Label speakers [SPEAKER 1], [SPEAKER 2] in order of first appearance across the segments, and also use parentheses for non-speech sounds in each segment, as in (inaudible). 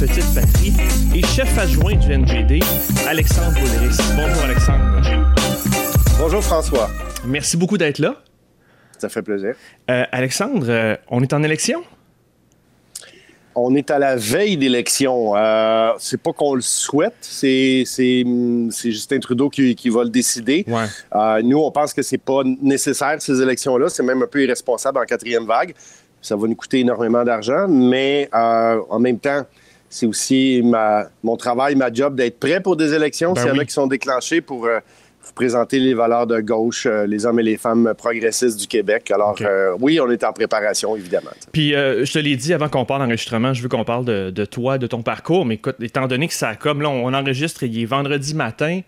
[SPEAKER 1] petite patrie, et chef adjoint du NGD, Alexandre Boulris. Bonjour Alexandre.
[SPEAKER 2] Bonjour François.
[SPEAKER 1] Merci beaucoup d'être là.
[SPEAKER 2] Ça fait plaisir.
[SPEAKER 1] Euh, Alexandre, euh, on est en élection?
[SPEAKER 2] On est à la veille d'élection. Euh, c'est pas qu'on le souhaite, c'est, c'est, Justin Trudeau qui, va le décider. Euh, nous, on pense que c'est pas nécessaire, ces élections-là. C'est même un peu irresponsable en quatrième vague. Ça va nous coûter énormément d'argent, mais euh, en même temps, c'est aussi ma, mon travail, ma job d'être prêt pour des élections. Ben S'il y en a qui sont déclenchées pour vous présenter les valeurs de gauche, euh, les hommes et les femmes progressistes du Québec. Alors, euh, oui, on est en préparation, évidemment.
[SPEAKER 1] Puis, euh, je te l'ai dit avant qu'on parle d'enregistrement, je veux qu'on parle de, toi, de ton parcours. Mais écoute, étant donné que ça, comme là, on enregistre, il est vendredi matin,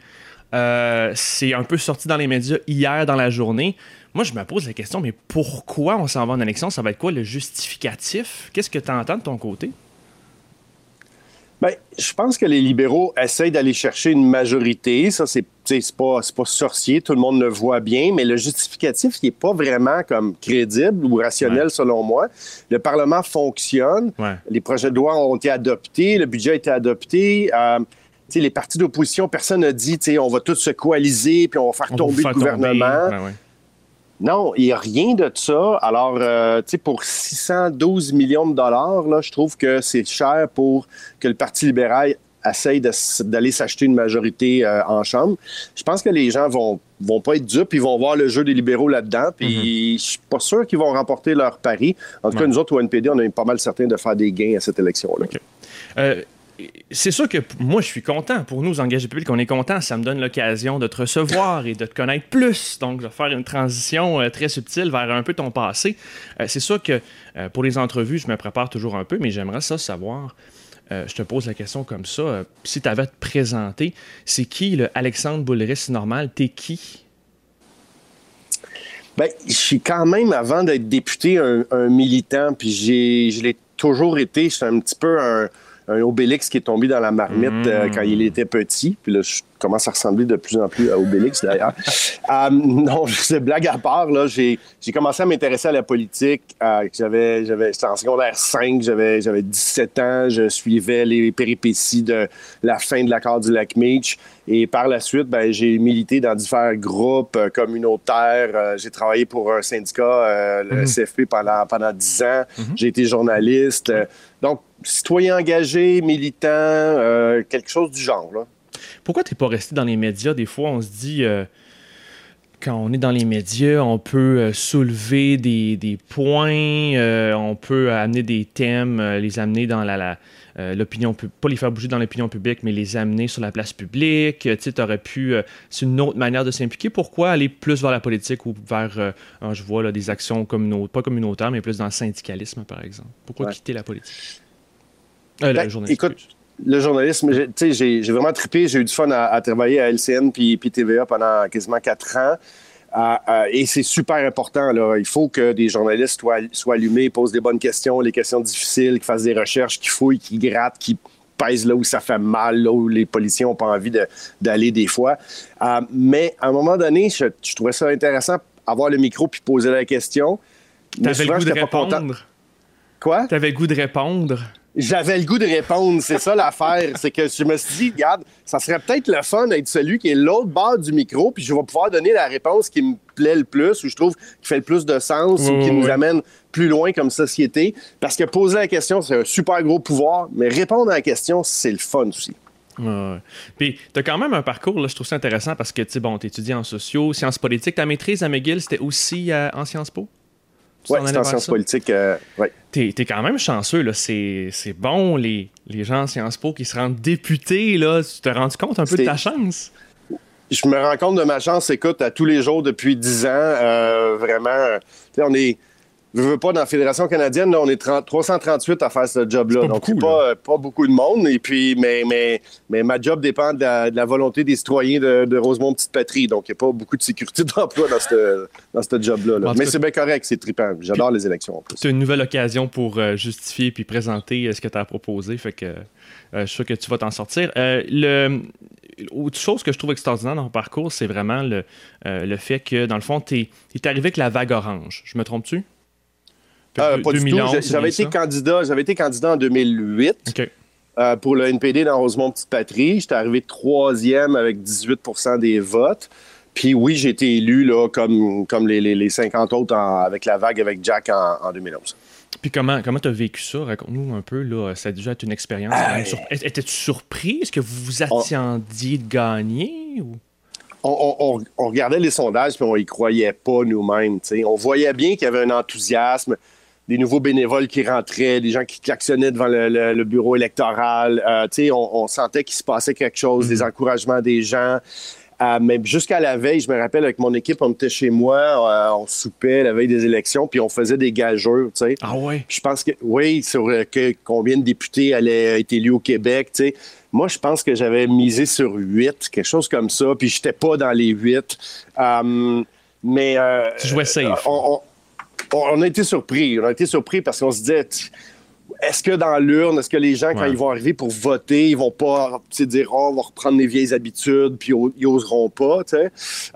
[SPEAKER 1] c'est un peu sorti dans les médias hier dans la journée. Moi, je me pose la question, mais pourquoi on s'en va en élection? Ça va être quoi le justificatif? Qu'est-ce que tu entends de ton côté?
[SPEAKER 2] Bien, je pense que les libéraux essayent d'aller chercher une majorité. Ça, c'est pas, pas sorcier, tout le monde le voit bien, mais le justificatif, il n'est pas vraiment comme crédible ou rationnel selon moi. Le Parlement fonctionne, les projets de loi ont été adoptés, le budget a été adopté. Euh, les partis d'opposition, personne n'a dit on va tous se coaliser puis on va faire tomber le gouvernement. Non, il n'y a rien de ça. Alors, euh, tu sais, pour 612 millions de dollars, là, je trouve que c'est cher pour que le Parti libéral essaye d'aller s'acheter une majorité euh, en Chambre. Je pense que les gens vont vont pas être dupes, ils vont voir le jeu des libéraux là-dedans, puis je suis pas sûr qu'ils vont remporter leur pari. En tout cas, nous autres, au NPD, on est pas mal certains de faire des gains à cette élection-là.
[SPEAKER 1] Euh, c'est sûr que moi, je suis content. Pour nous, engagés publics, on est content. Ça me donne l'occasion de te recevoir et de te connaître plus. Donc, je vais faire une transition euh, très subtile vers un peu ton passé. Euh, c'est sûr que euh, pour les entrevues, je me prépare toujours un peu, mais j'aimerais ça savoir. je te pose la question comme ça. si tu avais à te présenter, c'est qui le Alexandre Boulris normal? T'es qui?
[SPEAKER 2] Ben, je suis quand même, avant d'être député, un, un militant, puis je l'ai toujours été. Je suis un petit peu un un Obélix qui est tombé dans la marmite euh, quand il était petit. Puis là, je commence à ressembler de plus en plus à Obélix, d'ailleurs. (laughs) euh, non, c'est blague à part. Là, j'ai, commencé à m'intéresser à la politique. Euh, j'avais, j'avais, j'étais en secondaire 5, j'avais, j'avais 17 ans. Je suivais les péripéties de la fin de l'accord du lac Meach. Et par la suite, ben, j'ai milité dans différents groupes euh, communautaires. j'ai travaillé pour un syndicat, le CFP, mhm. pendant, pendant 10 ans. Mhm. J'ai été journaliste. Donc, citoyen engagé, militant, euh, quelque chose du genre. Là.
[SPEAKER 1] Pourquoi tu n'es pas resté dans les médias? Des fois, on se dit, euh, quand on est dans les médias, on peut euh, soulever des, points, on peut amener des thèmes, les amener dans la, l'opinion, pas les faire bouger dans l'opinion publique, mais les amener sur la place publique. Tu aurais pu, c'est une autre manière de s'impliquer. Pourquoi aller plus vers la politique ou vers, je vois là, des actions communautaires, pas communautaires, mais plus dans le syndicalisme, par exemple? Pourquoi quitter la politique?
[SPEAKER 2] Euh, ben, écoute, le journalisme, j'ai vraiment trippé. J'ai eu du fun à, travailler à LCN puis, TVA pendant quasiment quatre ans. Euh, euh, et c'est super important. Là. Il faut que des journalistes soient, soient, allumés, posent des bonnes questions, les questions difficiles, qu'ils fassent des recherches, qu'ils fouillent, qu'ils grattent, qu'ils pèsent là où ça fait mal, là où les policiers n'ont pas envie d'aller des fois. mais à un moment donné, je, trouvais ça intéressant, avoir le micro puis poser la question.
[SPEAKER 1] T'avais le goût de répondre.
[SPEAKER 2] Quoi?
[SPEAKER 1] T'avais le goût de répondre.
[SPEAKER 2] J'avais le goût de répondre, c'est ça l'affaire. C'est que je me suis dit, regarde, ça serait peut-être le fun d'être celui qui est l'autre bord du micro, puis je vais pouvoir donner la réponse qui me plaît le plus, ou je trouve qui fait le plus de sens, ou qui nous amène plus loin comme société. Parce que poser la question, c'est un super gros pouvoir, mais répondre à la question, c'est le fun aussi.
[SPEAKER 1] Ouais. Puis, tu as quand même un parcours, là, je trouve ça intéressant parce que, tu sais, bon, tu étudies en sociaux, sciences politiques. Ta maîtrise à McGill, c'était aussi euh, en Sciences Po?
[SPEAKER 2] Oui, c'est en sciences politiques. Euh, ouais.
[SPEAKER 1] T'es es quand même chanceux, là. C'est bon, les, les gens en Sciences Po qui se rendent députés, là. Tu t'es rendu compte un peu de ta chance?
[SPEAKER 2] Je me rends compte de ma chance, écoute, à tous les jours depuis 10 ans. Euh, vraiment, on est je veux pas, dans la Fédération canadienne, on est 338 à faire ce job-là. Donc, c'est pas, pas, beaucoup de monde. Et puis, mais, mais, mais ma job dépend de la, volonté des citoyens de, de Rosemont Petite Patrie. Donc, il n'y a pas beaucoup de sécurité (laughs) d'emploi dans ce dans cette job-là. Mais c'est bien correct, c'est trippant. J'adore les élections.
[SPEAKER 1] C'est une nouvelle occasion pour euh, justifier puis présenter euh, ce que tu as proposé. Fait que euh, je suis sûr que tu vas t'en sortir. le, autre chose que je trouve extraordinaire dans ton parcours, c'est vraiment le, le fait que, dans le fond, tu es, es, arrivé avec la vague orange. Je me trompe-tu?
[SPEAKER 2] Pas du tout. J'avais été, candidat, été candidat en 2008 pour le NPD dans Rosemont-Petite-Patrie. J'étais arrivé troisième avec 18% des votes. Puis oui, j'ai été élu là, comme, comme les, les, 50 autres avec la vague avec Jack en, en 2011.
[SPEAKER 1] Puis comment comment tu as vécu ça? Raconte-nous un peu. Là, ça a déjà été une expérience. Étais-tu surpris? Est-ce que vous vous attendiez de gagner? Ou?
[SPEAKER 2] On, regardait les sondages puis on y croyait pas nous-mêmes. On voyait bien qu'il y avait un enthousiasme, des nouveaux bénévoles qui rentraient, des gens qui klaxonnaient devant le, bureau électoral. Euh, on, on, sentait qu'il se passait quelque chose, des mm-hmm. encouragements des gens. Euh, mais jusqu'à la veille, je me rappelle, avec mon équipe, on était chez moi, euh, on soupait la veille des élections, puis on faisait des gageurs, tu sais.
[SPEAKER 1] Ah ouais?
[SPEAKER 2] Je pense que, oui, sur combien de députés allaient être élus au Québec, tu sais. Moi, je pense que j'avais misé sur huit, quelque chose comme ça, puis j'étais pas dans les huit. mais...
[SPEAKER 1] tu jouais safe.
[SPEAKER 2] On, on, a été surpris. On a été surpris parce qu'on se disait est-ce que dans l'urne, est-ce que les gens, quand ils vont arriver pour voter, ils vont pas dire oh, on va reprendre les vieilles habitudes, puis ils oseront pas,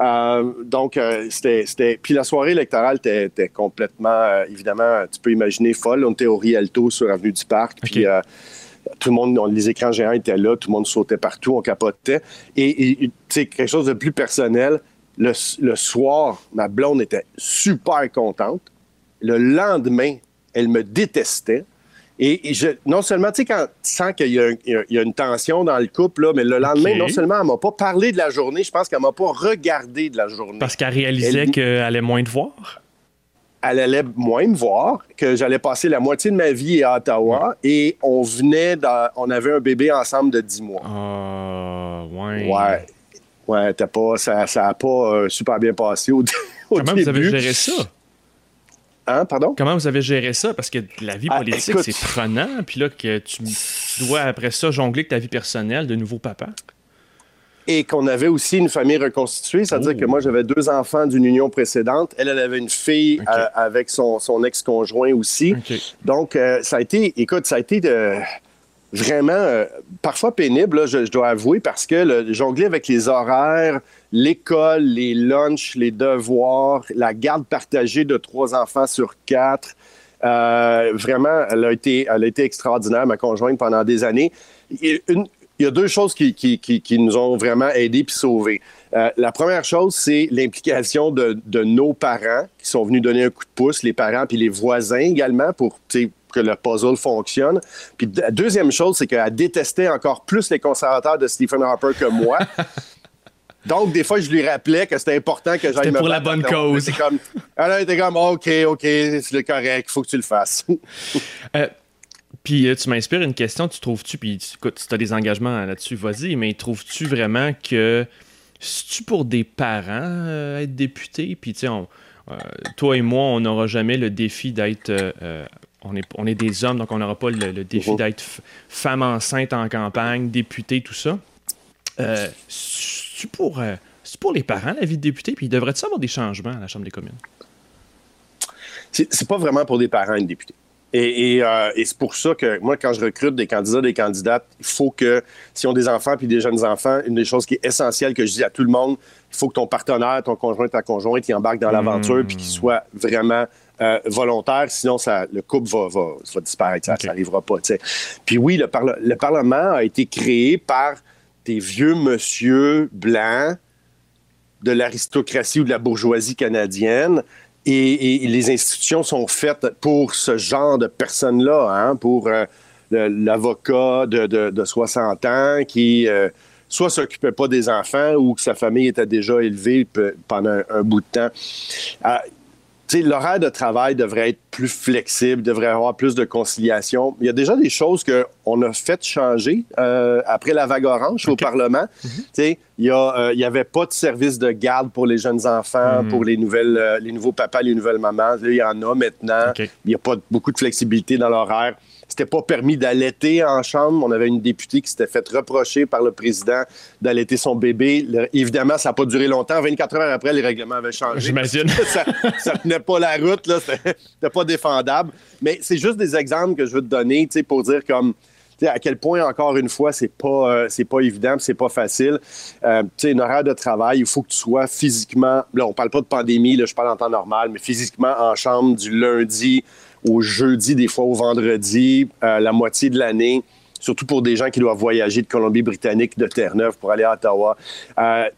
[SPEAKER 2] euh, donc, euh, c'était. Puis la soirée électorale était complètement, euh, évidemment, tu peux imaginer, folle. On était au Rialto sur Avenue du Parc, puis tout le monde, les écrans géants étaient là, tout le monde sautait partout, on capotait. Et, c'est quelque chose de plus personnel. Le, le soir, ma blonde était super contente. Le lendemain, elle me détestait. Et, je, non seulement, tu sais, quand tu sens qu'il y, a une tension dans le couple, là, mais le lendemain, non seulement elle m'a pas parlé de la journée, je pense qu'elle m'a pas regardé de la journée.
[SPEAKER 1] Parce qu'elle réalisait qu'elle allait moins te voir?
[SPEAKER 2] Elle allait moins me voir, que j'allais passer la moitié de ma vie à Ottawa et on venait, on avait un bébé ensemble de 10 mois.
[SPEAKER 1] Ah, ouais.
[SPEAKER 2] Ouais. Ouais, pas, ça n'a pas euh, super bien passé au, (laughs)
[SPEAKER 1] au Comment vous avez géré ça?
[SPEAKER 2] Hein, pardon?
[SPEAKER 1] Comment vous avez géré ça? Parce que la vie ah, politique, c'est prenant. Puis là, que tu dois après ça jongler avec ta vie personnelle de nouveau papa.
[SPEAKER 2] Et qu'on avait aussi une famille reconstituée, c'est-à-dire que moi, j'avais deux enfants d'une union précédente. Elle, elle avait une fille euh, avec son, ex-conjoint aussi. Donc, euh, ça a été, écoute, ça a été de, vraiment euh, parfois pénible, je, dois avouer, parce que le, jongler avec les horaires, l'école, les lunchs, les devoirs, la garde partagée de trois enfants sur quatre. Euh, vraiment, elle a, été, elle a été extraordinaire, ma conjointe, pendant des années. il y a deux choses qui, qui, nous ont vraiment aidés puis sauvés. Euh, la première chose, c'est l'implication de, de, nos parents qui sont venus donner un coup de pouce, les parents puis les voisins également pour que le puzzle fonctionne. Puis la deuxième chose, c'est qu'elle détestait encore plus les conservateurs de Stephen Harper que moi. (laughs) Donc, des fois, je lui rappelais que c'était important que j'aille
[SPEAKER 1] me pour la bonne cause.
[SPEAKER 2] Comme, elle était comme, OK, OK, c'est correct, il faut que tu le fasses. (laughs)
[SPEAKER 1] Euh, puis euh, tu m'inspires une question, tu trouves-tu, puis écoute, si tu as des engagements là-dessus, vas-y, mais trouves-tu vraiment que c'est-tu pour des parents euh, être député? Puis tu sais, toi et moi, on n'aura jamais le défi d'être on est, on est des hommes, donc on n'aura pas le, défi mhm. d'être femme enceinte en campagne, député, tout ça. Euh, c'est pour, euh, pour les parents, la vie de député, puis il devrait-il avoir des changements à la Chambre des communes?
[SPEAKER 2] C'est pas vraiment pour des parents, une députée. Euh, et, c'est pour ça que moi, quand je recrute des candidats, des candidates, il faut que, si on des enfants puis des jeunes enfants, une des choses qui est essentielle que je dis à tout le monde, il faut que ton partenaire, ton conjoint, ta conjointe, il embarque dans l'aventure puis qu'il soit vraiment euh, volontaire, sinon ça, le couple va, va, disparaître, ça n'arrivera pas. Puis oui, le, le, Parlement a été créé par des vieux monsieur blancs de l'aristocratie ou de la bourgeoisie canadienne. Et, les institutions sont faites pour ce genre de personnes-là, hein, pour euh, l'avocat de, de, 60 ans qui euh, soit s'occupait pas des enfants ou que sa famille était déjà élevée pendant un, bout de temps l'horaire de travail devrait être plus flexible, devrait avoir plus de conciliation. Il y a déjà des choses qu'on a fait changer euh, après la vague orange au Parlement. Mhm. Il n'y euh, avait pas de service de garde pour les jeunes enfants, mhm. pour les, nouvelles, euh, les nouveaux papas, les nouvelles mamans. il y en a maintenant. Il n'y a pas beaucoup de flexibilité dans l'horaire. C'était pas permis d'allaiter en chambre. On avait une députée qui s'était fait reprocher par le président d'allaiter son bébé. évidemment, ça n'a pas duré longtemps. 24 heures après, les règlements avaient changé.
[SPEAKER 1] J'imagine. (laughs)
[SPEAKER 2] ça, ne tenait pas la route, là. C'était pas défendable. Mais c'est juste des exemples que je veux te donner, pour dire comme à quel point, encore une fois, c'est pas, euh, c'est pas évident, c'est pas facile. Euh, tu sais, une horaire de travail, il faut que tu sois physiquement, là, on parle pas de pandémie, là, je parle en temps normal, mais physiquement en chambre du lundi au jeudi, des fois au vendredi, la moitié de l'année surtout pour des gens qui doivent voyager de Colombie-Britannique, de Terre-Neuve pour aller à Ottawa. Euh,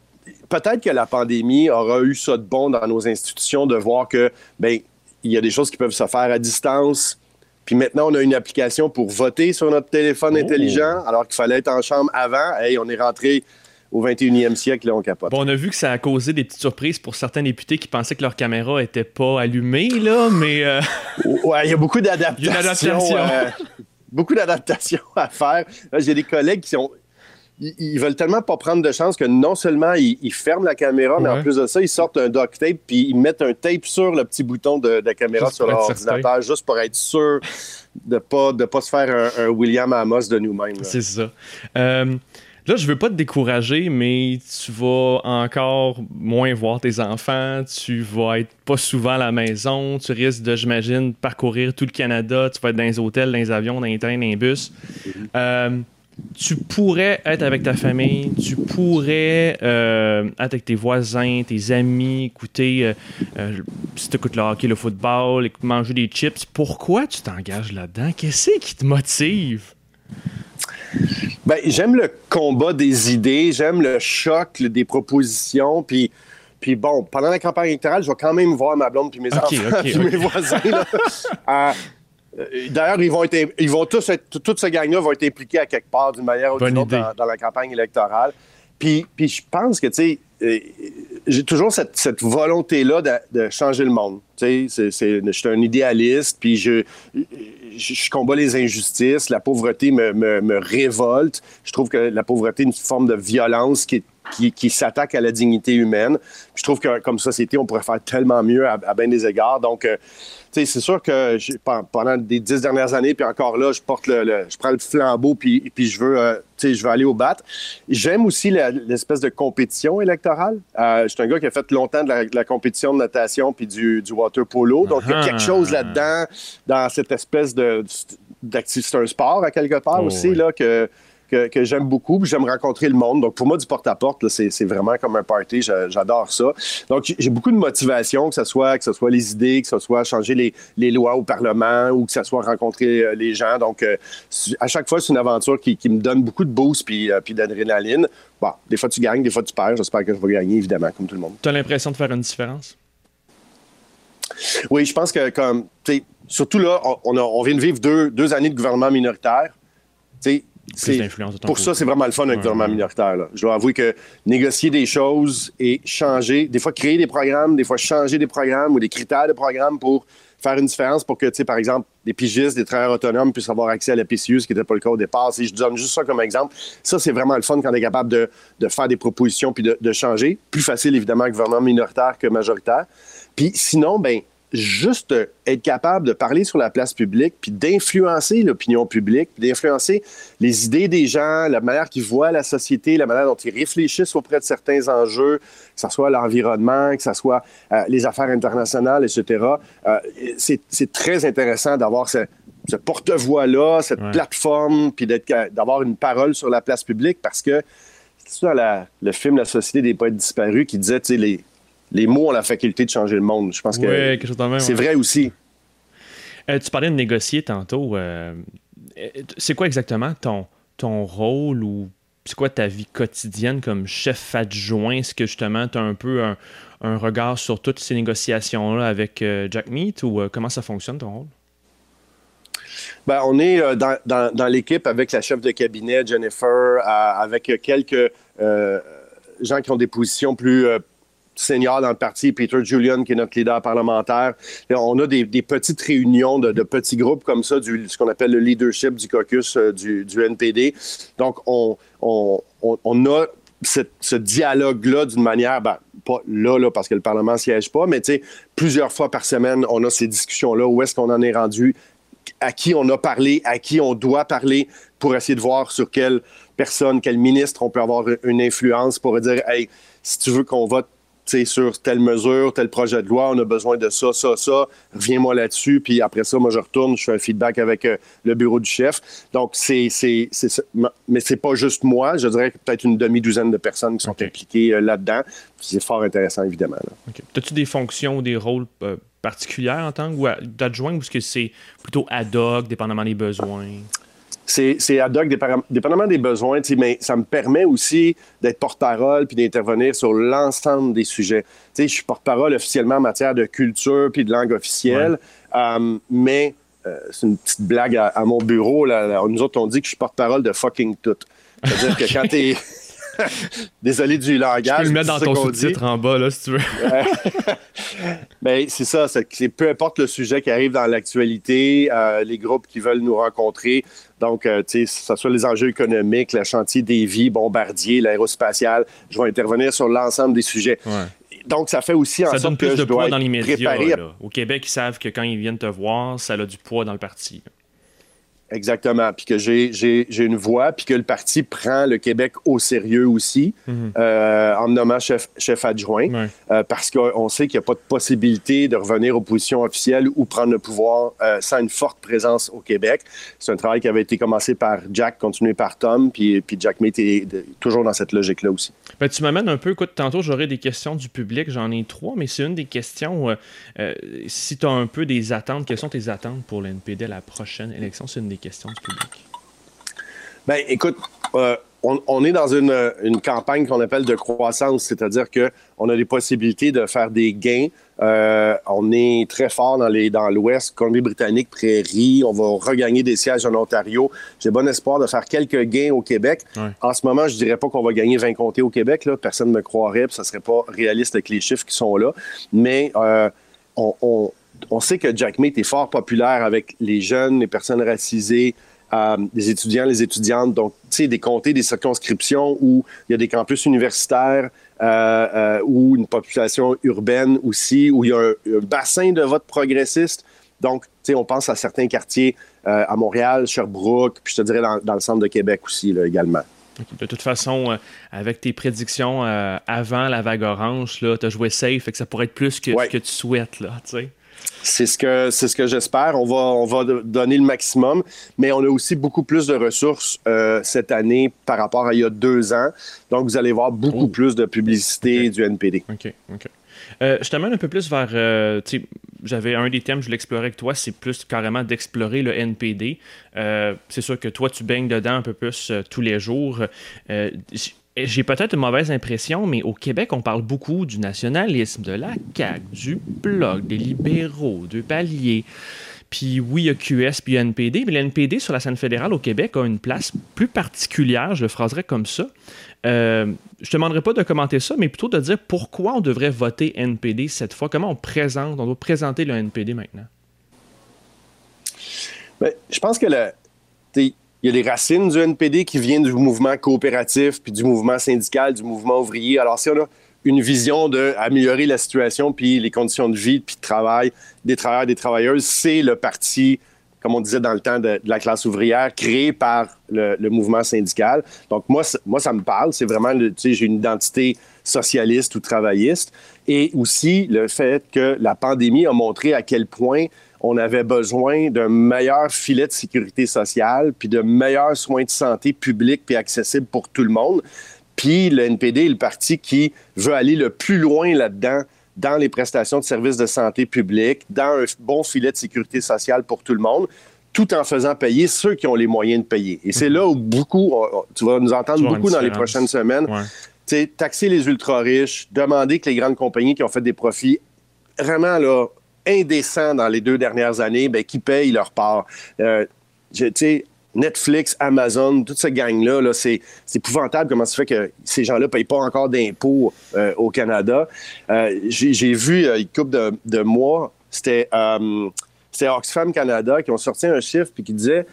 [SPEAKER 2] peut-être que la pandémie aura eu ça de bon dans nos institutions de voir que, ben, il y a des choses qui peuvent se faire à distance. Puis maintenant, on a une application pour voter sur notre téléphone oh. intelligent, alors qu'il fallait être en chambre avant. Hey, on est rentré au 21e siècle, là, on capote.
[SPEAKER 1] Bon, on a vu que ça a causé des petites surprises pour certains députés qui pensaient que leur caméra n'était pas allumée, là, mais... Euh,
[SPEAKER 2] ouais, il y a beaucoup d'adaptations. (laughs) Euh, beaucoup d'adaptations à faire. J'ai des collègues qui sont ils, veulent tellement pas prendre de chance que non seulement ils, ferment la caméra, mais en plus de ça, ils sortent un duct tape puis ils mettent un tape sur le petit bouton de, la caméra sur leur ordinateur, juste pour être sûr de pas de pas se faire un, William Amos de nous-mêmes.
[SPEAKER 1] C'est ça. Euh, Là, je veux pas te décourager, mais tu vas encore moins voir tes enfants, tu vas être pas souvent à la maison, tu risques de, j'imagine, parcourir tout le Canada, tu vas être dans les hôtels, dans les avions, dans les trains, dans les bus. Euh, tu pourrais être avec ta famille, tu pourrais euh, être avec tes voisins, tes amis, écouter, euh, si tu écoutes le hockey, le football, manger des chips. Pourquoi tu t'engages là-dedans? Qu'est-ce qui te motive?
[SPEAKER 2] Ben, j'aime le combat des idées, j'aime le choc des propositions, puis. Puis bon, pendant la campagne électorale, je vais quand même voir ma blonde puis mes enfants, (laughs) mes voisins. Euh, (laughs) euh, d'ailleurs, ils vont être, ils vont tous être, toute ce gang-là vont être impliqués à quelque part d'une manière ou d'une autre dans, la campagne électorale. Puis, puis je pense que, tu sais, j'ai toujours cette, volonté-là de, changer le monde. Tu sais, je suis un idéaliste, puis je, je, combats les injustices. La pauvreté me, révolte. Je trouve que la pauvreté est une forme de violence qui, s'attaque à la dignité humaine. je trouve que comme société, on pourrait faire tellement mieux à, bien des égards. Donc, euh, c'est sûr que pendant les dix dernières années, puis encore là, je porte le, je prends le flambeau, puis, puis je veux, euh, je veux aller au bat. J'aime aussi l'espèce de compétition électorale. Euh, je suis un gars qui a fait longtemps de la, compétition de natation puis du, du water polo, donc il y a quelque chose ah. là-dedans dans cette espèce de, d'activité, c'est un sport à quelque part oh, aussi là que que, j'aime beaucoup. J'aime rencontrer le monde. Donc, pour moi, du porte-à-porte, c'est vraiment comme un party. J'adore ça. Donc, j'ai beaucoup de motivation, que ce soit, que ce soit les idées, que ce soit changer les, les lois au Parlement ou que ce soit rencontrer euh, les gens. Donc, euh, à chaque fois, c'est une aventure qui, qui, me donne beaucoup de boost puis, euh, puis d'adrénaline. Bon, des fois, tu gagnes, des fois, tu perds. J'espère que je vais gagner, évidemment, comme tout le monde.
[SPEAKER 1] Tu as l'impression de faire une différence?
[SPEAKER 2] Oui, je pense que, comme, surtout là, on, on, vient de vivre deux, deux années de gouvernement minoritaire. Pour ça, c'est vraiment le fun avec le gouvernement minoritaire. Je dois avouer que négocier des choses et changer, des fois créer des programmes, des fois changer des programmes ou des critères de programmes pour faire une différence pour que, tu sais, par exemple, des pigistes, des travailleurs autonomes puissent avoir accès à la PCU, ce qui n'était pas le cas au départ. Si je donne juste ça comme exemple, ça, c'est vraiment le fun quand on est capable de, faire des propositions puis de, de, changer. Plus facile, évidemment, gouvernement minoritaire que majoritaire. Puis sinon, ben juste être capable de parler sur la place publique, puis d'influencer l'opinion publique, d'influencer les idées des gens, la manière qu'ils voient la société, la manière dont ils réfléchissent auprès de certains enjeux, que ce soit l'environnement, que ce soit euh, les affaires internationales, etc. Euh, c'est très intéressant d'avoir ce, porte-voix-là, cette plateforme, puis d'avoir une parole sur la place publique parce que c'est ça le film La Société des poètes disparus qui disait, tu sais, les, les mots ont la faculté de changer le monde. Je pense que c'est vrai aussi.
[SPEAKER 1] Euh, tu parlais de négocier tantôt. Euh, c'est quoi exactement ton, ton rôle ou c'est quoi ta vie quotidienne comme chef adjoint? Est-ce que justement tu as un peu un, regard sur toutes ces négociations-là avec euh, Jack Meat ou comment ça fonctionne ton rôle?
[SPEAKER 2] Ben, on est dans, dans l'équipe avec la chef de cabinet, Jennifer, avec quelques gens qui ont des positions plus senior dans le parti, Peter Julian, qui est notre leader parlementaire. on a des, petites réunions de, petits groupes comme ça, du, ce qu'on appelle le leadership du caucus euh, du, NPD. Donc, on, on, a ce dialogue-là d'une manière, ben, pas là, là, parce que le Parlement ne siège pas, mais plusieurs fois par semaine, on a ces discussions-là. Où est-ce qu'on en est rendu? À qui on a parlé? À qui on doit parler pour essayer de voir sur quelle personne, quel ministre on peut avoir une influence pour dire, hey, si tu veux qu'on vote sur telle mesure, tel projet de loi, on a besoin de ça, ça, ça, reviens-moi là-dessus, puis après ça, moi, je retourne, je fais un feedback avec euh, le bureau du chef. Donc, c'est, c'est, mais c'est pas juste moi, je dirais que peut-être une demi-douzaine de personnes qui sont impliquées euh, là-dedans. C'est fort intéressant, évidemment.
[SPEAKER 1] As-tu des fonctions ou des rôles euh, particulière en tant qu'adjoint ou est-ce que c'est plutôt ad hoc, dépendamment des besoins?
[SPEAKER 2] C'est ad hoc, dépendamment des besoins, mais ça me permet aussi d'être porte-parole puis d'intervenir sur l'ensemble des sujets. je suis porte-parole officiellement en matière de culture puis de langue officielle, euh, mais euh, c'est une petite blague à, mon bureau. Là, nous autres, on dit que je suis porte-parole de fucking tout. C'est-à-dire que quand t'es... (laughs) Désolé du langage. Tu
[SPEAKER 1] peux le mettre dans ton sous-titre en bas, là, si tu veux. (laughs)
[SPEAKER 2] Ben, c'est ça. C'est, peu importe le sujet qui arrive dans l'actualité, euh, les groupes qui veulent nous rencontrer. Donc, euh, tu sais, que ce soit les enjeux économiques, le chantier des vies, Bombardier, l'aérospatial, je vais intervenir sur l'ensemble des sujets. Donc, ça fait aussi en sorte que je dois dans les médias.
[SPEAKER 1] Au Québec, ils savent que quand ils viennent te voir, ça a du poids dans le parti.
[SPEAKER 2] Exactement. Puis que j'ai une voix, puis que le parti prend le Québec au sérieux aussi, mhm. euh, en me nommant chef, chef adjoint, euh, parce qu'on sait qu'il n'y a pas de possibilité de revenir aux positions officielles ou prendre le pouvoir euh, sans une forte présence au Québec. C'est un travail qui avait été commencé par Jack, continué par Tom, puis, puis Jack May est toujours dans cette logique-là aussi.
[SPEAKER 1] Ben, tu m'amènes un peu, écoute, tantôt j'aurai des questions du public, j'en ai trois, mais c'est une des questions, si tu as un peu des attentes, quelles sont tes attentes pour l'NPD à la prochaine élection? C'est une des questions du public?
[SPEAKER 2] Ben, écoute, euh, on, est dans une, campagne qu'on appelle de croissance, c'est-à-dire qu'on a des possibilités de faire des gains. Euh, on est très fort dans, les, dans l'Ouest, Colombie-Britannique, Prairie. On va regagner des sièges en Ontario. J'ai bon espoir de faire quelques gains au Québec. En ce moment, je dirais pas qu'on va gagner 20 comtés au Québec. Là. Personne ne me croirait, puis ça serait pas réaliste avec les chiffres qui sont là. Mais euh, on, on sait que Jack Mate est fort populaire avec les jeunes, les personnes racisées, euh, les étudiants, les étudiantes. Donc, tu sais, des comtés, des circonscriptions où il y a des campus universitaires, euh, euh, ou une population urbaine aussi, où il y a un, bassin de vote progressiste. Donc, tu sais, on pense à certains quartiers à Montréal, Sherbrooke, puis je te dirais dans, le centre de Québec aussi, là, également.
[SPEAKER 1] De toute façon, avec tes prédictions avant la vague orange, tu as joué safe, et que ça pourrait être plus que ce que tu souhaites. Là, sais.
[SPEAKER 2] C'est ce que c'est ce que j'espère. On va on va donner le maximum, mais on a aussi beaucoup plus de ressources euh, cette année par rapport à il y a deux ans. Donc vous allez voir beaucoup oh. plus de publicité du NPD.
[SPEAKER 1] Ok ok. Euh, je t'amène un peu plus vers. Euh, j'avais un des thèmes, je l'explorais avec toi, c'est plus carrément d'explorer le NPD. c'est sûr que toi, tu baignes dedans un peu plus tous les jours j'ai peut-être une mauvaise impression, mais au Québec, on parle beaucoup du nationalisme, de la CAQ, du Bloc, des libéraux, de paliers. Puis oui, il y a QS puis NPD, mais l'NPD sur la scène fédérale au Québec a une place plus particulière, je le phraserais comme ça. Euh, je te demanderai pas de commenter ça, mais plutôt de dire pourquoi on devrait voter NPD cette fois. Comment on présente, on doit présenter le NPD maintenant?
[SPEAKER 2] Bien, je pense que le, il y a les racines du NPD qui viennent du mouvement coopératif, puis du mouvement syndical, du mouvement ouvrier. Alors, si on a une vision d'améliorer la situation, puis les conditions de vie, puis de travail des travailleurs des travailleuses, c'est le parti, comme on disait dans le temps de, la classe ouvrière, créé par le, mouvement syndical. Donc, moi, moi ça me parle. C'est vraiment, tu sais, j'ai une identité socialiste ou travailliste. Et aussi le fait que la pandémie a montré à quel point on avait besoin d'un meilleur filet de sécurité sociale, puis de meilleurs soins de santé publics puis accessibles pour tout le monde. Puis le NPD est le parti qui veut aller le plus loin là-dedans dans les prestations de services de santé publique, dans un bon filet de sécurité sociale pour tout le monde, tout en faisant payer ceux qui ont les moyens de payer. Et c'est mhm. là où beaucoup, tu vas nous entendre beaucoup dans les prochaines semaines, taxer les ultra-riches, demander que les grandes compagnies qui ont fait des profits vraiment là, indécents dans les deux dernières années, ben, qui payent leur part. Euh, Netflix, Amazon, toute cette gang-là, -là, c'est épouvantable comment ça fait que ces gens-là ne payent pas encore d'impôts euh, au Canada. Euh, j'ai vu une couple de, mois, c'était Oxfam Canada qui ont sorti un chiffre puis qui disait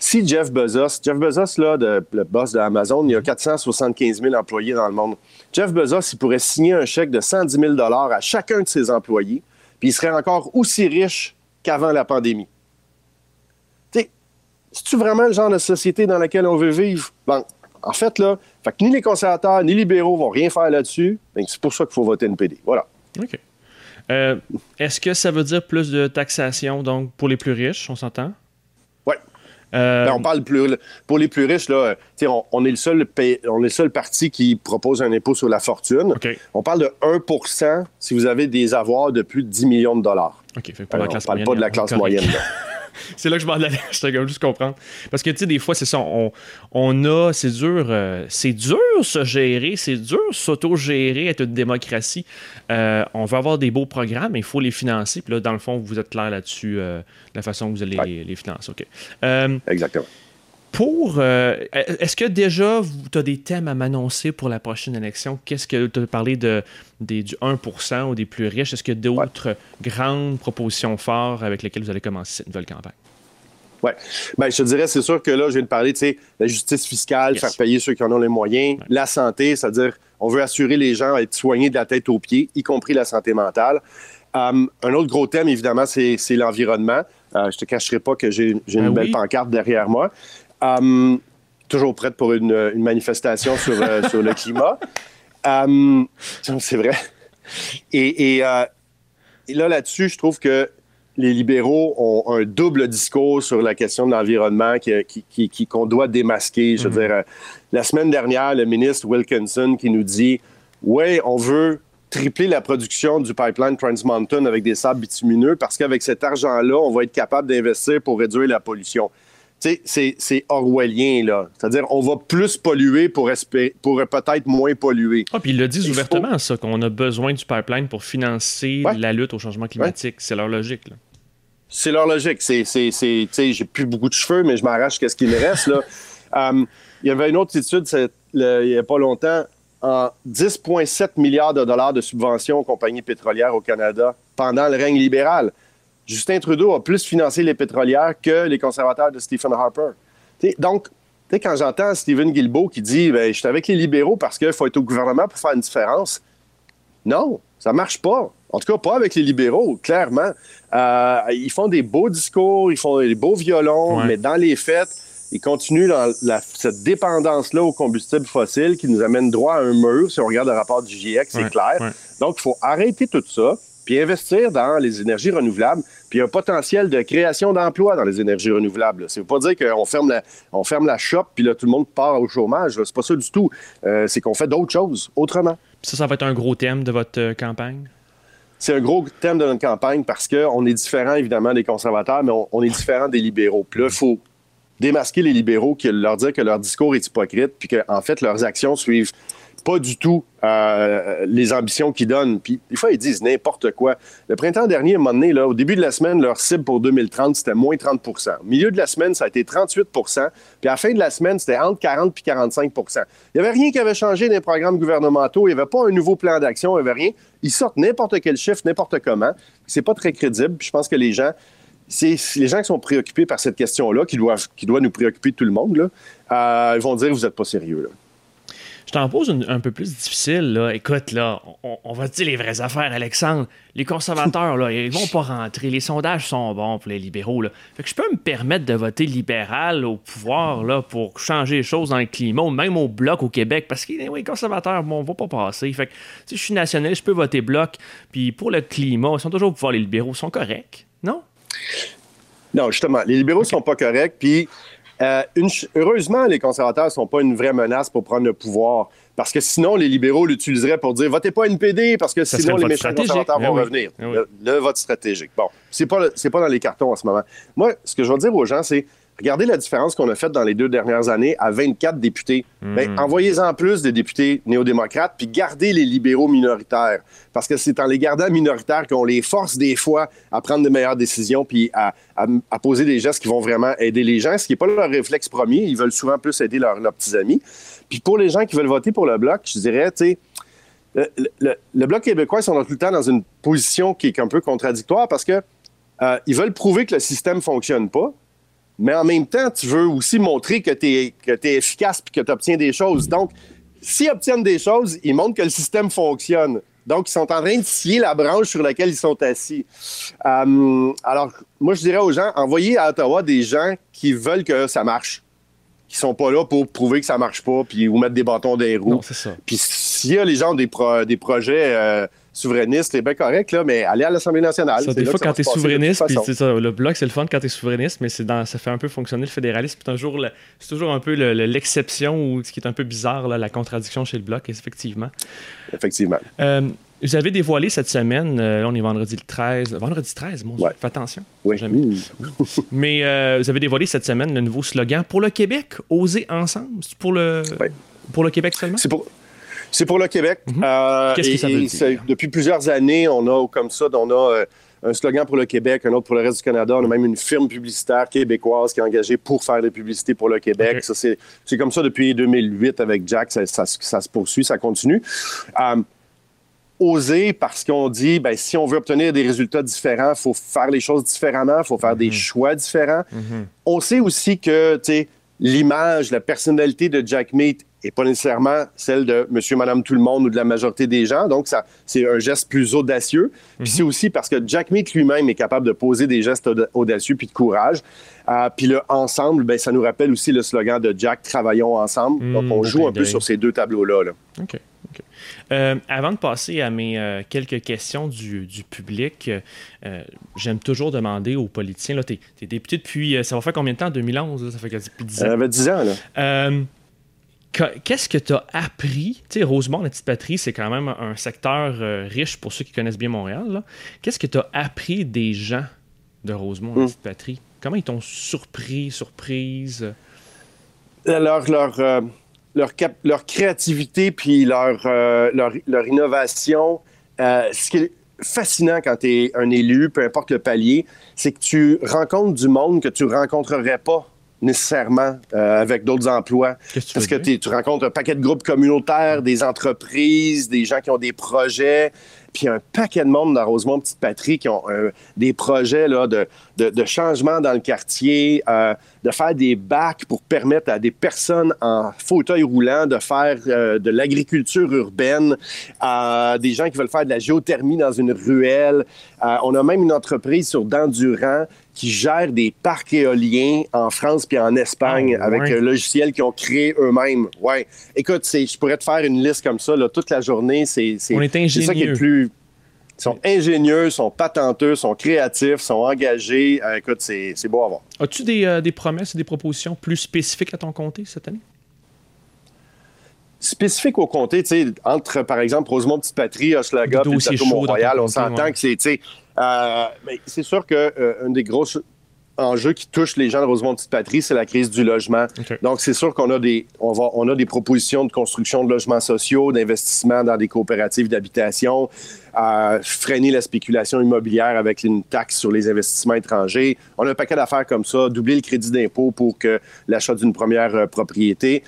[SPEAKER 2] si Jeff Bezos, Jeff Bezos, là, le boss de Amazon, il y a 475 000 employés dans le monde. Jeff Bezos, il pourrait signer un chèque de 110 000 à chacun de ses employés puis il serait encore aussi riche qu'avant la pandémie. C'est-tu vraiment le genre de société dans laquelle on veut vivre? En fait, là, ni les conservateurs ni les libéraux vont rien faire là-dessus. Ben, c'est pour ça qu'il faut voter NPD. Voilà.
[SPEAKER 1] OK. Euh, est-ce que ça veut dire plus de taxation donc pour les plus riches, on s'entend?
[SPEAKER 2] Euh, ben, on parle plus, pour les plus riches, là, on, on, est le seul on est le seul parti qui propose un impôt sur la fortune. On parle de 1% si vous avez des avoirs de plus de 10 millions de dollars.
[SPEAKER 1] OK,
[SPEAKER 2] fait la classe on parle pas de la classe moyenne. (laughs) (laughs)
[SPEAKER 1] c'est là que je m'en allais. (laughs) Je juste comprendre. Parce que, tu sais, des fois, c'est ça. On, on a. C'est dur. Euh, c'est dur se gérer. C'est dur s'auto-gérer, être une démocratie. Euh, on veut avoir des beaux programmes, mais il faut les financer. Puis là, dans le fond, vous êtes clair là-dessus, euh, la façon que vous allez les, financer. OK.
[SPEAKER 2] Exactement.
[SPEAKER 1] Pour. Est-ce que déjà, tu as des thèmes à m'annoncer pour la prochaine élection? Qu'est-ce que tu as parlé de, des, du 1% ou des plus riches? Est-ce qu'il y a d'autres grandes propositions fortes avec lesquelles vous allez commencer cette nouvelle campagne?
[SPEAKER 2] Oui. Ben, je te dirais, c'est sûr que là, je viens de parler, de la justice fiscale, faire payer ceux qui en ont les moyens, la santé, c'est-à-dire, on veut assurer les gens à être soignés de la tête aux pieds, y compris la santé mentale. Um, un autre gros thème, évidemment, c'est l'environnement. Euh, je te cacherai pas que j'ai une ben belle pancarte derrière moi. Um, toujours prête pour une, manifestation sur, euh, (laughs) sur le climat. Um, c'est vrai. Et, euh, et là, là-dessus, je trouve que les libéraux ont un double discours sur la question de l'environnement qu'on qui, qui, doit démasquer. Je veux mhm. dire, euh, la semaine dernière, le ministre Wilkinson qui nous dit Oui, on veut tripler la production du pipeline Trans Mountain avec des sables bitumineux parce qu'avec cet argent-là, on va être capable d'investir pour réduire la pollution. C'est orwellien, là. C'est-à-dire, on va plus polluer pour, pour peut-être moins polluer.
[SPEAKER 1] Ah, puis ils le disent ouvertement, ça, qu'on a besoin du pipeline pour financer la lutte au changement climatique. C'est leur logique, là.
[SPEAKER 2] C'est leur logique. C'est, j'ai plus beaucoup de cheveux, mais je m'arrache qu'est-ce qu'il me reste. Là. Um, (laughs) il y avait une autre étude il n'y a pas longtemps. En 10,7 milliards de dollars de subventions aux compagnies pétrolières au Canada pendant le règne libéral. Justin Trudeau a plus financé les pétrolières que les conservateurs de Stephen Harper. donc, quand j'entends Stephen Guilbeault qui dit ben, Je suis avec les libéraux parce qu'il faut être au gouvernement pour faire une différence. Non, ça marche pas. En tout cas, pas avec les libéraux, clairement. Euh, ils font des beaux discours, ils font des beaux violons, mais dans les faits, ils continuent dans cette dépendance-là au combustible fossile qui nous amène droit à un mur. Si on regarde le rapport du GIEC, c'est clair. Donc, il faut arrêter tout ça, puis investir dans les énergies renouvelables, puis un potentiel de création d'emplois dans les énergies renouvelables. Ça ne veut pas dire qu'on ferme la, on ferme la shop, puis là, tout le monde part au chômage. C'est pas ça du tout. Euh, c'est qu'on fait d'autres choses autrement.
[SPEAKER 1] Ça, ça va être un gros thème de votre euh, campagne?
[SPEAKER 2] c'est un gros thème de notre campagne parce qu'on est différent, évidemment, des conservateurs, mais on, est différent des libéraux. Puis là, il faut démasquer les libéraux, qui leur dire que leur discours est hypocrite, puis qu'en en fait, leurs actions suivent pas du tout euh, les ambitions qu'ils donnent. Puis des fois, ils disent n'importe quoi. Le printemps dernier, à un moment donné, au début de la semaine, leur cible pour 2030, c'était moins 30 Au milieu de la semaine, ça a été 38% Puis à la fin de la semaine, c'était entre 40 et 45% Il n'y avait rien qui avait changé dans les programmes gouvernementaux. Il n'y avait pas un nouveau plan d'action. Il n'y avait rien. Ils sortent n'importe quel chiffre, n'importe comment. C'est pas très crédible. Puis je pense que les gens les gens qui sont préoccupés par cette question-là, qui doivent, nous préoccuper tout le monde, euh, ils vont dire vous n'êtes pas sérieux.
[SPEAKER 1] Je t'en pose un peu plus difficile. Là. Écoute, là, on, va dire les vraies affaires, Alexandre. Les conservateurs, là, ils vont pas rentrer. Les sondages sont bons pour les libéraux. Fait que je peux me permettre de voter libéral au pouvoir là, pour changer les choses dans le climat, même au bloc au Québec, parce que les conservateurs, bon, on va pas passer. Fait que si je suis nationaliste, je peux voter bloc. Puis pour le climat, ils sont toujours au pouvoir, les libéraux. Sont corrects, non?
[SPEAKER 2] Non, justement, les libéraux sont pas corrects. Puis euh, heureusement, les conservateurs ne sont pas une vraie menace pour prendre le pouvoir. Parce que sinon, les libéraux l'utiliseraient pour dire votez pas NPD parce que sinon les méchants conservateurs vont eh revenir. Eh le, vote stratégique. Bon, c'est pas, pas dans les cartons en ce moment. Moi, ce que je veux dire aux gens, c'est Regardez la différence qu'on a faite dans les deux dernières années à 24 députés. Ben, hmm. envoyez-en plus des députés néo-démocrates, puis gardez les libéraux minoritaires. Parce que c'est en les gardant minoritaires qu'on les force des fois à prendre de meilleures décisions, puis à, poser des gestes qui vont vraiment aider les gens, ce qui n'est pas leur réflexe premier. Ils veulent souvent plus aider leurs, petits amis. Puis pour les gens qui veulent voter pour le Bloc, je dirais, tu sais, le, Bloc québécois, ils sont tout le temps dans une position qui est un peu contradictoire parce que euh, ils veulent prouver que le système ne fonctionne pas, mais en même temps, tu veux aussi montrer que tu es, es, efficace et que tu obtiens des choses. Donc, s'ils obtiennent des choses, ils montrent que le système fonctionne. Donc, ils sont en train de scier la branche sur laquelle ils sont assis. Euh, alors, moi, je dirais aux gens, envoyez à Ottawa des gens qui veulent que ça marche, qui sont pas là pour prouver que ça marche pas, puis vous mettre des bâtons dans les roues.
[SPEAKER 1] Non, c'est ça.
[SPEAKER 2] Puis s'il y a les gens des, des projets... Euh, souverainiste, c'est bien correct, là, mais aller à l'Assemblée nationale.
[SPEAKER 1] Ça, des fois, quand tu es souverainiste, puis c'est ça, le bloc, c'est le fun quand tu es souverainiste, mais c'est dans, ça fait un peu fonctionner le fédéralisme. C'est toujours, c'est toujours un peu l'exception ou ce qui est un peu bizarre, là, la contradiction chez le bloc, effectivement.
[SPEAKER 2] Effectivement.
[SPEAKER 1] Euh, vous avez dévoilé cette semaine, euh, là on est vendredi le 13, vendredi 13, mon Dieu, fais attention.
[SPEAKER 2] Oui.
[SPEAKER 1] Mais euh, vous avez dévoilé cette semaine le nouveau slogan pour le Québec, oser ensemble. C'est pour le, pour le Québec seulement?
[SPEAKER 2] C'est pour, c'est pour le Québec.
[SPEAKER 1] Mhm. Euh, Qu'est-ce que ça veut dire?
[SPEAKER 2] Depuis plusieurs années, on a comme ça, on a euh, un slogan pour le Québec, un autre pour le reste du Canada. On a même une firme publicitaire québécoise qui est engagée pour faire des publicités pour le Québec. c'est, comme ça depuis 2008 avec Jack. Ça, se poursuit, ça continue. Euh, oser parce qu'on dit, ben, si on veut obtenir des résultats différents, il faut faire les choses différemment, il faut faire des mhm. choix différents.
[SPEAKER 1] Mhm.
[SPEAKER 2] On sait aussi que l'image, la personnalité de Jack Meat et pas nécessairement celle de monsieur, madame, tout le monde ou de la majorité des gens. Donc, ça, c'est un geste plus audacieux. Puis mhm. c'est aussi parce que Jack Meat lui-même est capable de poser des gestes audacieux puis de courage. Euh, puis le ensemble, ben, ça nous rappelle aussi le slogan de Jack, travaillons ensemble. Mhm, Donc, on joue un peu sur ces deux tableaux-là. Là.
[SPEAKER 1] OK. Euh, avant de passer à mes euh, quelques questions du, public, j'aime toujours demander aux politiciens, tu es, député depuis, ça va faire combien de temps, 2011? ça fait depuis 10 ans. Ça
[SPEAKER 2] fait 10 ans,
[SPEAKER 1] là. Qu'est-ce que tu as appris? Tu sais, Rosemont, la petite patrie, c'est quand même un secteur euh, riche pour ceux qui connaissent bien Montréal. Qu'est-ce que tu as appris des gens de Rosemont, la hmm. petite patrie? Comment ils t'ont surpris, surprise?
[SPEAKER 2] Leur, leur, euh, leur, leur, créativité puis leur, euh, leur, leur, innovation. ce qui est fascinant quand tu es un élu, peu importe le palier, c'est que tu rencontres du monde que tu rencontrerais pas nécessairement euh, avec d'autres emplois. Parce que tu rencontres un paquet de groupes communautaires, des entreprises, des gens qui ont des projets, puis un paquet de monde dans Rosemont Petite Patrie qui ont euh, des projets là, de, de, changement dans le quartier, euh, de faire des bacs pour permettre à des personnes en fauteuil roulant de faire de l'agriculture urbaine, des gens qui veulent faire de la géothermie dans une ruelle. on a même une entreprise sur Dendurant qui gèrent des parcs éoliens en France puis en Espagne ah, avec un logiciel qu'ils ont créé eux-mêmes. Ouais. Écoute, je pourrais te faire une liste comme ça là, toute la journée. C'est ça qui est le plus. Ils sont ingénieux, sont patenteux, sont créatifs, sont engagés. Euh, écoute, c'est beau à voir.
[SPEAKER 1] As-tu des, euh, des promesses et des propositions plus spécifiques à ton comté cette année?
[SPEAKER 2] Spécifique au comté, tu sais, entre, par exemple, Rosemont Petite Patrie, Hochelaga, puis le Mont-Royal, on s'entend que c'est, euh, c'est sûr qu'un euh, des gros enjeux qui touche les gens de Rosemont Petite Patrie, c'est la crise du logement. Donc, c'est sûr qu'on a des, on va, on a des propositions de construction de logements sociaux, d'investissement dans des coopératives d'habitation, euh, freiner la spéculation immobilière avec une taxe sur les investissements étrangers. On a un paquet d'affaires comme ça, doubler le crédit d'impôt pour que l'achat d'une première propriété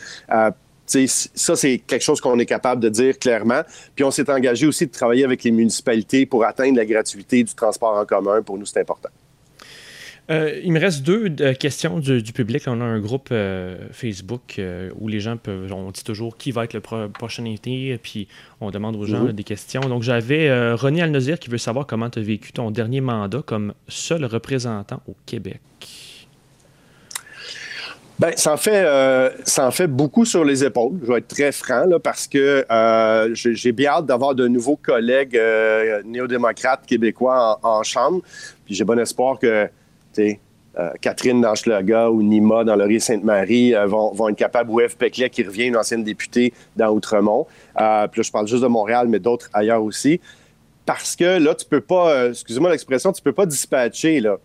[SPEAKER 2] ça, c'est quelque chose qu'on est capable de dire clairement. Puis on s'est engagé aussi de travailler avec les municipalités pour atteindre la gratuité du transport en commun. Pour nous, c'est important.
[SPEAKER 1] Euh, il me reste deux euh, questions du, public. On a un groupe euh, Facebook où les gens peuvent. On dit toujours qui va être le prochain été, puis on demande aux gens mhm. des questions. Donc j'avais René Alnozir qui veut savoir comment tu as vécu ton dernier mandat comme seul représentant au Québec.
[SPEAKER 2] Ben, ça en fait, euh, ça en fait beaucoup sur les épaules. Je vais être très franc là, parce que euh, j'ai bien hâte d'avoir de nouveaux collègues euh, néo-démocrates québécois en, chambre. Puis j'ai bon espoir que, tu Catherine Danchelaga ou Nima dans Laurier-Sainte-Marie vont, vont, être capables, ou Eve Peclet qui revient, une ancienne députée dans Outremont. puis là, je parle juste de Montréal, mais d'autres ailleurs aussi. Parce que là, tu peux pas, excusez-moi l'expression, tu peux pas dispatcher, là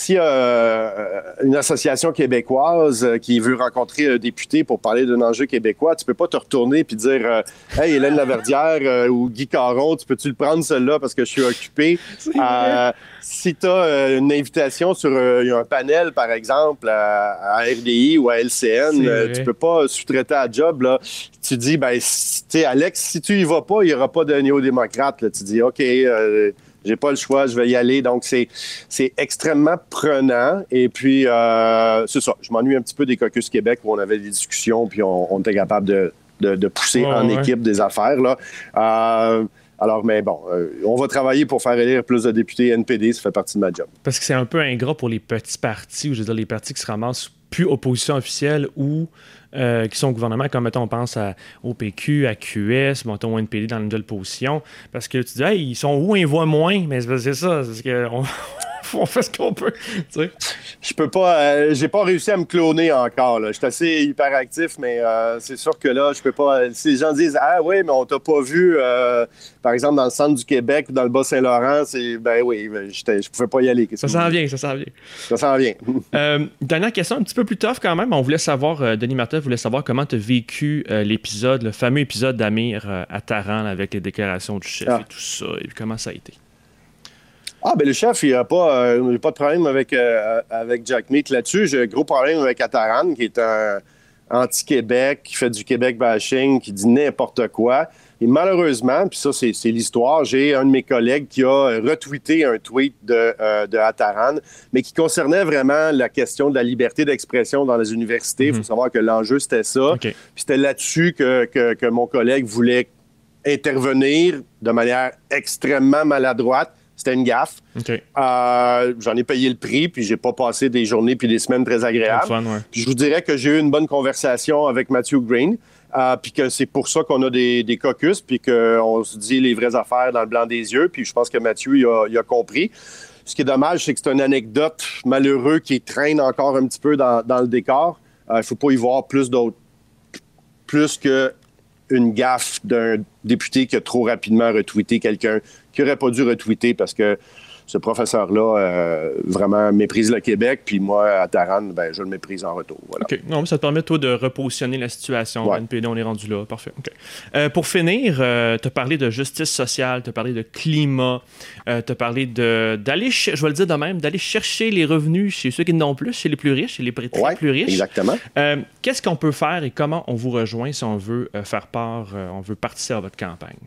[SPEAKER 2] si euh, une association québécoise euh, qui veut rencontrer un député pour parler d'un enjeu québécois, tu peux pas te retourner puis dire euh, Hey, Hélène Laverdière ou Guy Caron, tu peux-tu le prendre celui-là parce que je suis occupé? (laughs) si tu as une invitation sur un panel, par exemple, à, RDI ou à LCN, tu peux pas sous-traiter à job. Là. Tu dis, ben, Alex, si tu y vas pas, il n'y aura pas de néo-démocrate. Tu dis, OK, j'ai pas le choix, je vais y aller. Donc, c'est, c'est extrêmement prenant. Et puis, euh, c'est ça. Je m'ennuie un petit peu des Caucus Québec où on avait des discussions puis on, était capable de, de, pousser en équipe des affaires. Là. Euh, alors, mais bon, euh, on va travailler pour faire élire plus de députés NPD, ça fait partie de ma job.
[SPEAKER 1] Parce que c'est un peu ingrat pour les petits partis, ou je veux dire les partis qui se ramassent plus opposition officielle ou euh, qui sont au gouvernement, comme mettons, on pense à, au PQ, à QS, mettons, au NPD dans une nouvelle position. Parce que tu dis, hey, ils sont où, ils voient moins, mais c'est ça, c'est qu'on (laughs) on fait ce qu'on peut.
[SPEAKER 2] Je peux pas, euh, j'ai pas réussi à me cloner encore. Je suis assez hyperactif, mais euh, c'est sûr que là, je peux pas. Si les gens disent, ah oui, mais on t'a pas vu, par exemple, dans le centre du Québec ou dans le Bas-Saint-Laurent, c'est, ben oui, je pouvais pas y aller.
[SPEAKER 1] Ça s'en vient, ça s'en vient.
[SPEAKER 2] Ça s'en vient.
[SPEAKER 1] dernière question, un petit peu plus tough quand même. On voulait savoir, Denis Martin voulait savoir comment tu as vécu l'épisode, le fameux épisode d'Amir à Taran avec les déclarations du chef ah. et tout ça, et comment ça a été?
[SPEAKER 2] Ah, ben le chef, il n'a pas, euh, pas de problème avec, euh, avec Jack Meat là-dessus. J'ai un gros problème avec Ataran, qui est un anti-Québec, qui fait du Québec bashing, qui dit n'importe quoi. Et malheureusement, puis ça, c'est, l'histoire, j'ai un de mes collègues qui a retweeté un tweet de, euh, de Ataran, mais qui concernait vraiment la question de la liberté d'expression dans les universités. Il faut mhm. savoir que l'enjeu, c'était ça. Puis c'était là-dessus que, que, que mon collègue voulait intervenir de manière extrêmement maladroite c'était une gaffe. Euh, j'en ai payé le prix, puis j'ai pas passé des journées puis des semaines très agréables. je vous dirais que j'ai eu une bonne conversation avec Matthew Green, euh, puis que c'est pour ça qu'on a des, des caucus, puis qu'on se dit les vraies affaires dans le blanc des yeux. Puis je pense que Matthew, il a, compris. Ce qui est dommage, c'est que c'est une anecdote malheureuse qui traîne encore un petit peu dans, le décor. Il euh, ne faut pas y voir plus d'autres, plus que une gaffe d'un député qui a trop rapidement retweeté quelqu'un qui n'aurait pas dû retweeter parce que ce professeur-là euh, vraiment méprise le Québec, puis moi, à Taran, ben, je le méprise en retour.
[SPEAKER 1] OK. Non, mais ça te permet, toi, de repositionner la situation. Ouais. NPD, on est rendu là. Parfait. Euh, pour finir, euh, tu as parlé de justice sociale, tu as parlé de climat, tu as parlé d'aller, je vais le dire de même, d'aller chercher les revenus chez ceux qui n'ont plus, chez les plus riches, chez les plus riches.
[SPEAKER 2] exactement.
[SPEAKER 1] Qu'est-ce qu'on peut faire et comment on vous rejoint si on veut faire part, on veut participer à votre campagne?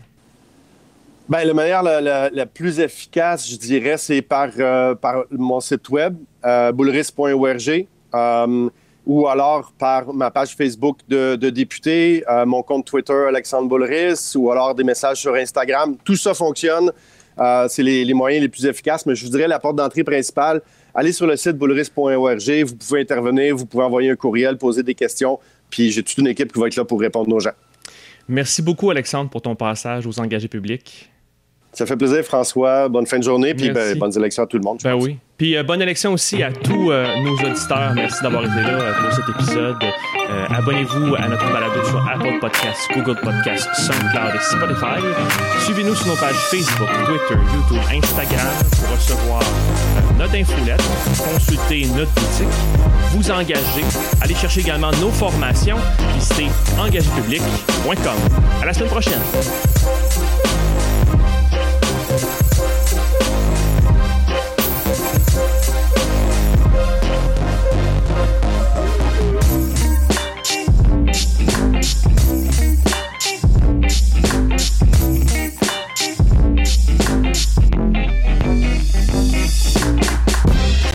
[SPEAKER 2] Bien, la manière la, plus efficace, je dirais, c'est par, euh, par mon site web, euh, euh, ou alors par ma page Facebook de, député, euh, mon compte Twitter, Alexandre Boulris, ou alors des messages sur Instagram. Tout ça fonctionne. c'est les, les, moyens les plus efficaces, mais je vous dirais la porte d'entrée principale. Allez sur le site boulris.org, vous pouvez intervenir, vous pouvez envoyer un courriel, poser des questions, puis j'ai toute une équipe qui va être là pour répondre aux gens.
[SPEAKER 1] Merci beaucoup, Alexandre, pour ton passage aux engagés publics.
[SPEAKER 2] Ça fait plaisir, François. Bonne fin de journée, puis ben, bonnes élections à tout le monde.
[SPEAKER 1] Ben oui. Puis euh, bonne élection aussi à tous euh, nos auditeurs. Merci d'avoir été là euh, pour cet épisode. Abonnez-vous à notre balado sur Apple Podcasts, Google Podcasts, SoundCloud et Spotify. Suivez-nous sur nos pages Facebook, Twitter, YouTube, Instagram pour recevoir notre infolette, consulter notre boutique, vous engager, aller chercher également nos formations. Visitez engagépublic.com. À la semaine prochaine.